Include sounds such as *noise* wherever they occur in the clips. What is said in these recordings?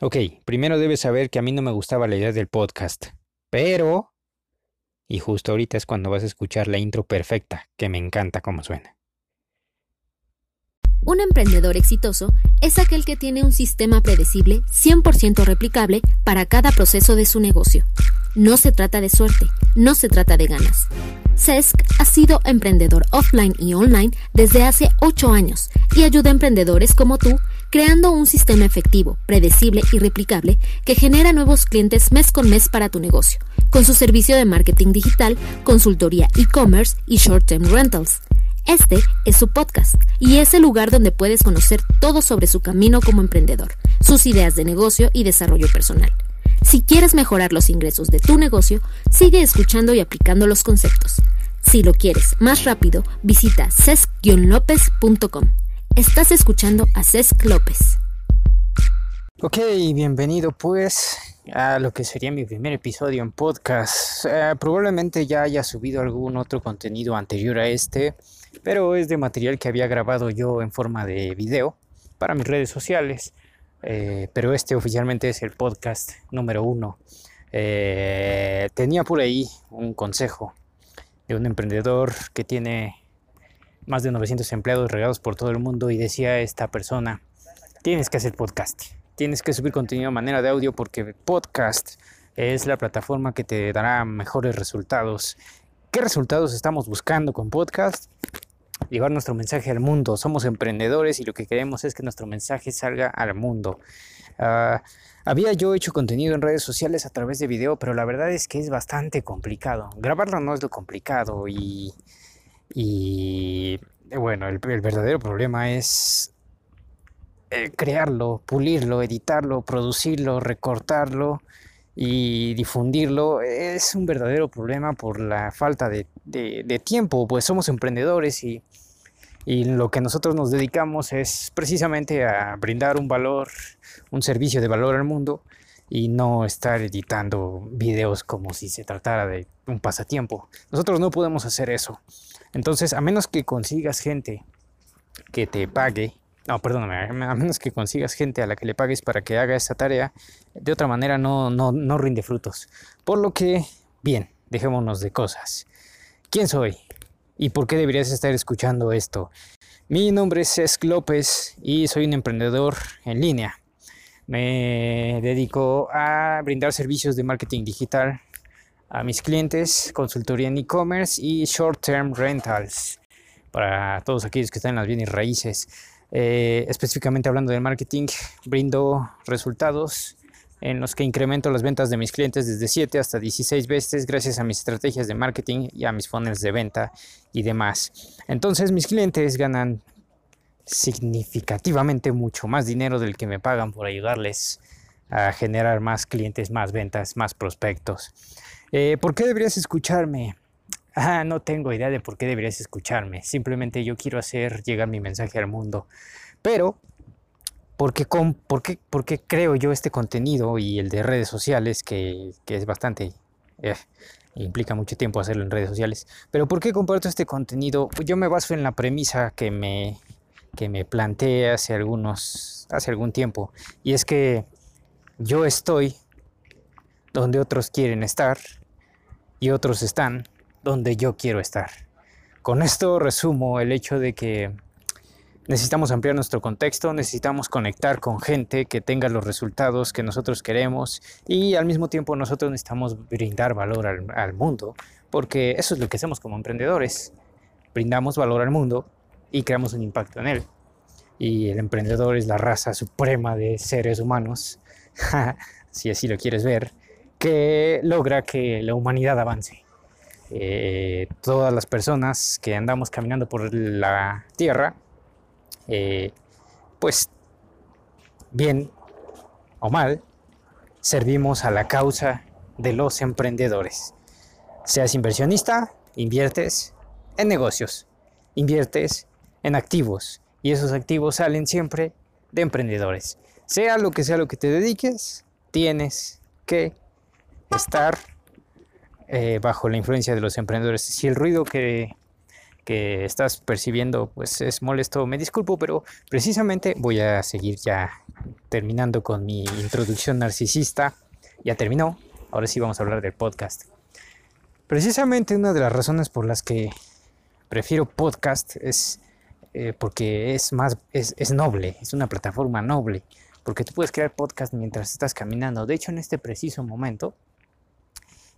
Ok, primero debes saber que a mí no me gustaba la idea del podcast, pero... Y justo ahorita es cuando vas a escuchar la intro perfecta, que me encanta cómo suena. Un emprendedor exitoso es aquel que tiene un sistema predecible 100% replicable para cada proceso de su negocio. No se trata de suerte, no se trata de ganas. CESC ha sido emprendedor offline y online desde hace 8 años y ayuda a emprendedores como tú creando un sistema efectivo, predecible y replicable que genera nuevos clientes mes con mes para tu negocio, con su servicio de marketing digital, consultoría e-commerce y short-term rentals. Este es su podcast y es el lugar donde puedes conocer todo sobre su camino como emprendedor, sus ideas de negocio y desarrollo personal. Si quieres mejorar los ingresos de tu negocio, sigue escuchando y aplicando los conceptos. Si lo quieres más rápido, visita cesc-lopez.com. Estás escuchando a Cesc López. Ok, bienvenido pues a lo que sería mi primer episodio en podcast. Eh, probablemente ya haya subido algún otro contenido anterior a este, pero es de material que había grabado yo en forma de video para mis redes sociales. Eh, pero este oficialmente es el podcast número uno. Eh, tenía por ahí un consejo de un emprendedor que tiene más de 900 empleados regados por todo el mundo y decía esta persona, tienes que hacer podcast, tienes que subir contenido de manera de audio porque podcast es la plataforma que te dará mejores resultados. ¿Qué resultados estamos buscando con podcast? Llevar nuestro mensaje al mundo. Somos emprendedores y lo que queremos es que nuestro mensaje salga al mundo. Ah, había yo hecho contenido en redes sociales a través de video, pero la verdad es que es bastante complicado. Grabarlo no es lo complicado y y eh, bueno, el, verdadero problema es eh, crearlo, pulirlo, editarlo, producirlo, recortarlo y difundirlo. Es un verdadero problema por la falta de, tiempo, pues somos emprendedores y, y lo que nosotros nos dedicamos es precisamente a brindar un valor, un servicio de valor al mundo y no estar editando videos como si se tratara de un pasatiempo. Nosotros no podemos hacer eso. Entonces, a menos que consigas gente que te pague, no, perdóname, a menos que consigas gente a la que le pagues para que haga esta tarea, de otra manera no, no, no rinde frutos. Por lo que, bien, dejémonos de cosas. ¿Quién soy? ¿Y por qué deberías estar escuchando esto? Mi nombre es Cesc López y soy un emprendedor en línea. Me dedico a brindar servicios de marketing digital a mis clientes, consultoría en e-commerce y short-term rentals para todos aquellos que están en las bienes raíces. Eh, específicamente hablando del marketing, brindo resultados en los que incremento las ventas de mis clientes desde 7 hasta 16 veces gracias a mis estrategias de marketing y a mis funnels de venta y demás. Entonces mis clientes ganan significativamente mucho más dinero del que me pagan por ayudarles a generar más clientes, más ventas, más prospectos. Eh, ¿Por qué deberías escucharme? Ah, no tengo idea de por qué deberías escucharme. Simplemente yo quiero hacer llegar mi mensaje al mundo. Pero, ¿por qué, por qué, por qué creo yo este contenido y el de redes sociales, que, que es bastante... Eh, implica mucho tiempo hacerlo en redes sociales. Pero ¿por qué comparto este contenido? Pues yo me baso en la premisa que me, que me planteé hace, algunos, hace algún tiempo. Y es que yo estoy donde otros quieren estar y otros están donde yo quiero estar. Con esto resumo el hecho de que necesitamos ampliar nuestro contexto, necesitamos conectar con gente que tenga los resultados que nosotros queremos y al mismo tiempo nosotros necesitamos brindar valor al, mundo, porque eso es lo que hacemos como emprendedores. Brindamos valor al mundo y creamos un impacto en él. Y el emprendedor es la raza suprema de seres humanos, *laughs* si así lo quieres ver que logra que la humanidad avance. Eh, todas las personas que andamos caminando por la Tierra, eh, pues bien o mal, servimos a la causa de los emprendedores. Seas inversionista, inviertes en negocios, inviertes en activos y esos activos salen siempre de emprendedores. Sea lo que sea lo que te dediques, tienes que estar eh, bajo la influencia de los emprendedores. Si el ruido que, que estás percibiendo pues es molesto, me disculpo, pero precisamente voy a seguir ya terminando con mi introducción narcisista. Ya terminó, ahora sí vamos a hablar del podcast. Precisamente una de las razones por las que prefiero podcast es eh, porque es más, es, es noble, es una plataforma noble, porque tú puedes crear podcast mientras estás caminando. De hecho, en este preciso momento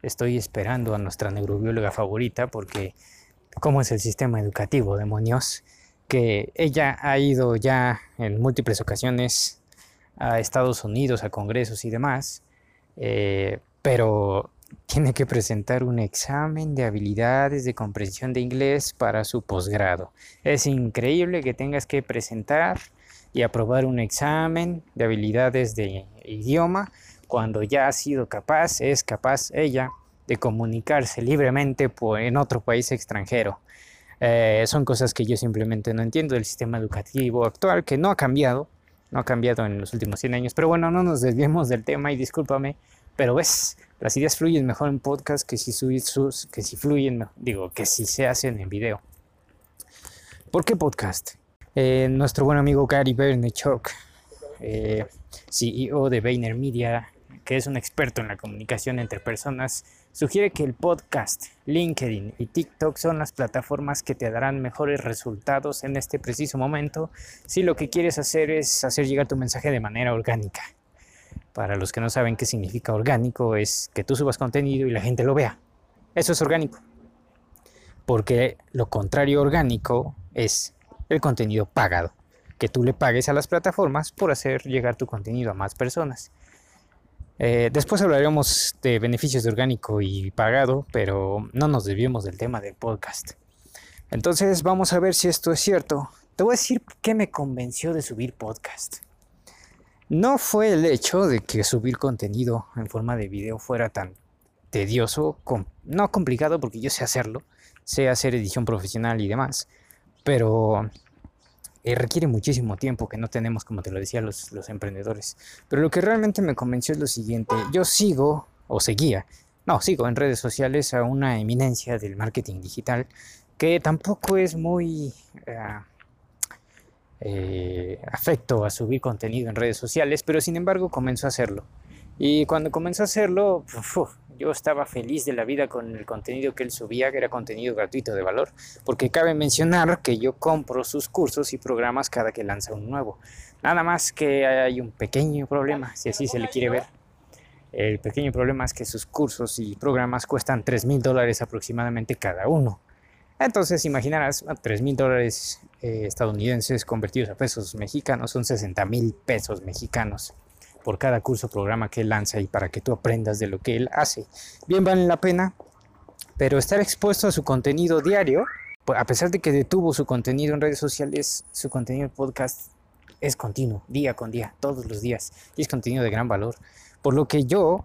estoy esperando a nuestra neurobióloga favorita porque cómo es el sistema educativo, demonios, que ella ha ido ya en múltiples ocasiones a Estados Unidos, a congresos y demás, eh, pero tiene que presentar un examen de habilidades de comprensión de inglés para su posgrado. Es increíble que tengas que presentar y aprobar un examen de habilidades de idioma cuando ya ha sido capaz, es capaz ella de comunicarse libremente en otro país extranjero. Eh, son cosas que yo simplemente no entiendo del sistema educativo actual, que no ha cambiado, no ha cambiado en los últimos 100 años. Pero bueno, no nos desviemos del tema y discúlpame, pero ves, las ideas fluyen mejor en podcast que si, sus, que si fluyen, digo, que si se hacen en video. ¿Por qué podcast? Eh, nuestro buen amigo Gary Vaynerchuk, eh, CEO de VaynerMedia, que es un experto en la comunicación entre personas, sugiere que el podcast, LinkedIn y TikTok son las plataformas que te darán mejores resultados en este preciso momento si lo que quieres hacer es hacer llegar tu mensaje de manera orgánica. Para los que no saben qué significa orgánico, es que tú subas contenido y la gente lo vea. Eso es orgánico. Porque lo contrario orgánico es el contenido pagado. Que tú le pagues a las plataformas por hacer llegar tu contenido a más personas. Eh, después hablaremos de beneficios de orgánico y pagado, pero no nos desviemos del tema del podcast. Entonces vamos a ver si esto es cierto. Te voy a decir qué me convenció de subir podcast. No fue el hecho de que subir contenido en forma de video fuera tan tedioso, no complicado porque yo sé hacerlo, sé hacer edición profesional y demás, pero eh, requiere muchísimo tiempo que no tenemos, como te lo decía, los, los emprendedores. Pero lo que realmente me convenció es lo siguiente, yo sigo o seguía, no, sigo en redes sociales a una eminencia del marketing digital que tampoco es muy eh, eh, afecto a subir contenido en redes sociales, pero sin embargo comenzó a hacerlo. Y cuando comenzó a hacerlo, yo estaba feliz de la vida con el contenido que él subía, que era contenido gratuito de valor, porque cabe mencionar que yo compro sus cursos y programas cada que lanza un nuevo. Nada más que hay un pequeño problema, si así se le quiere ver. El pequeño problema es que sus cursos y programas cuestan 3 mil dólares aproximadamente cada uno. Entonces, imaginarás, 3 mil dólares eh, estadounidenses convertidos a pesos mexicanos son 60 mil pesos mexicanos por cada curso programa que él lanza y para que tú aprendas de lo que él hace. Bien vale la pena, pero estar expuesto a su contenido diario, pues, a pesar de que detuvo su contenido en redes sociales, su contenido en podcast es continuo, día con día, todos los días, y es contenido de gran valor. Por lo que yo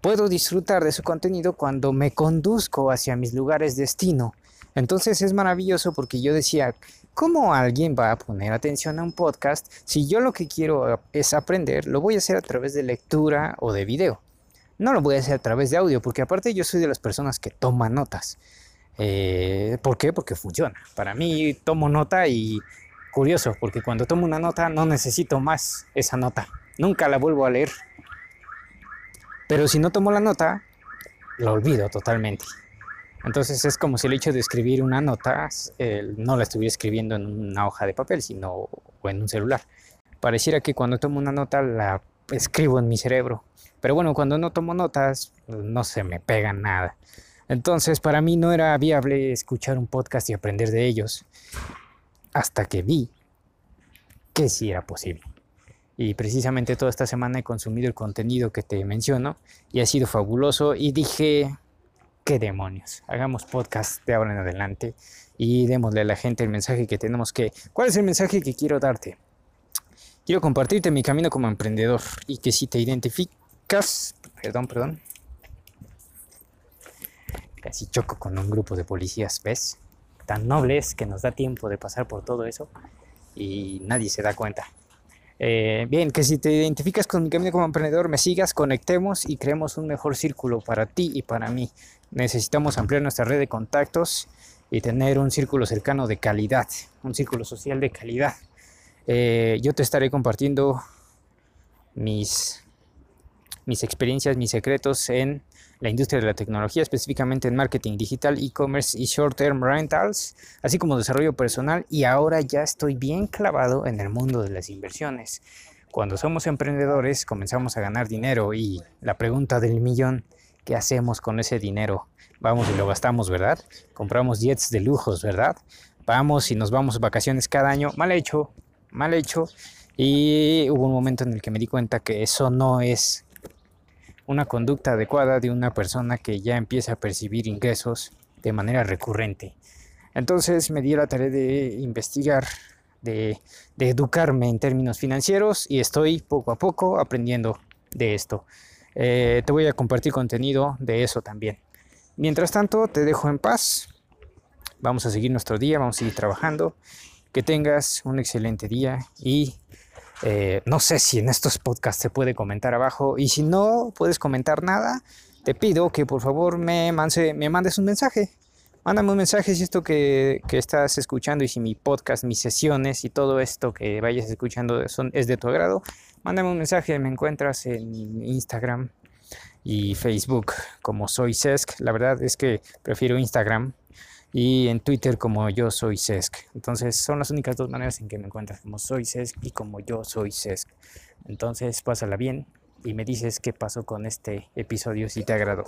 puedo disfrutar de su contenido cuando me conduzco hacia mis lugares destino. Entonces es maravilloso porque yo decía, ¿Cómo alguien va a poner atención a un podcast si yo lo que quiero es aprender? Lo voy a hacer a través de lectura o de video. No lo voy a hacer a través de audio, porque aparte yo soy de las personas que toman notas. Eh, ¿Por qué? Porque funciona. Para mí tomo nota y curioso, porque cuando tomo una nota no necesito más esa nota. Nunca la vuelvo a leer. Pero si no tomo la nota, la olvido totalmente. Entonces es como si el hecho de escribir una nota no la estuviera escribiendo en una hoja de papel, sino o en un celular. Pareciera que cuando tomo una nota la escribo en mi cerebro. Pero bueno, cuando no tomo notas, no se me pega nada. Entonces para mí no era viable escuchar un podcast y aprender de ellos hasta que vi que sí era posible. Y precisamente toda esta semana he consumido el contenido que te menciono y ha sido fabuloso y dije, qué demonios. Hagamos podcast de ahora en adelante y démosle a la gente el mensaje que tenemos que... ¿Cuál es el mensaje que quiero darte? Quiero compartirte mi camino como emprendedor y que si te identificas... Perdón, perdón. Casi choco con un grupo de policías, ¿ves? Tan nobles que nos da tiempo de pasar por todo eso y nadie se da cuenta. Eh, bien, que si te identificas con mi camino como emprendedor, me sigas, conectemos y creemos un mejor círculo para ti y para mí. Necesitamos ampliar nuestra red de contactos y tener un círculo cercano de calidad, un círculo social de calidad. Eh, yo te estaré compartiendo mis, mis experiencias, mis secretos en la industria de la tecnología, específicamente en marketing digital, e-commerce y short-term rentals, así como desarrollo personal y ahora ya estoy bien clavado en el mundo de las inversiones. Cuando somos emprendedores comenzamos a ganar dinero y la pregunta del millón, ¿qué hacemos con ese dinero? Vamos y lo gastamos, ¿verdad? Compramos jets de lujos, ¿verdad? Vamos y nos vamos vacaciones cada año. Mal hecho, mal hecho. Y hubo un momento en el que me di cuenta que eso no es una conducta adecuada de una persona que ya empieza a percibir ingresos de manera recurrente. Entonces me di la tarea de investigar, de, educarme en términos financieros y estoy poco a poco aprendiendo de esto. Eh, te voy a compartir contenido de eso también. Mientras tanto, te dejo en paz. Vamos a seguir nuestro día, vamos a seguir trabajando. Que tengas un excelente día y eh, no sé si en estos podcasts se puede comentar abajo y si no puedes comentar nada, te pido que por favor me, me mandes un mensaje. Mándame un mensaje si esto que, estás escuchando y si mi podcast, mis sesiones y todo esto que vayas escuchando son, es de tu agrado. Mándame un mensaje, me encuentras en Instagram y Facebook como soy Sesc. La verdad es que prefiero Instagram y en Twitter como yo soy Sesc. Entonces son las únicas dos maneras en que me encuentras como soy Sesc y como yo soy Sesc. Entonces pásala bien y me dices qué pasó con este episodio si te agradó.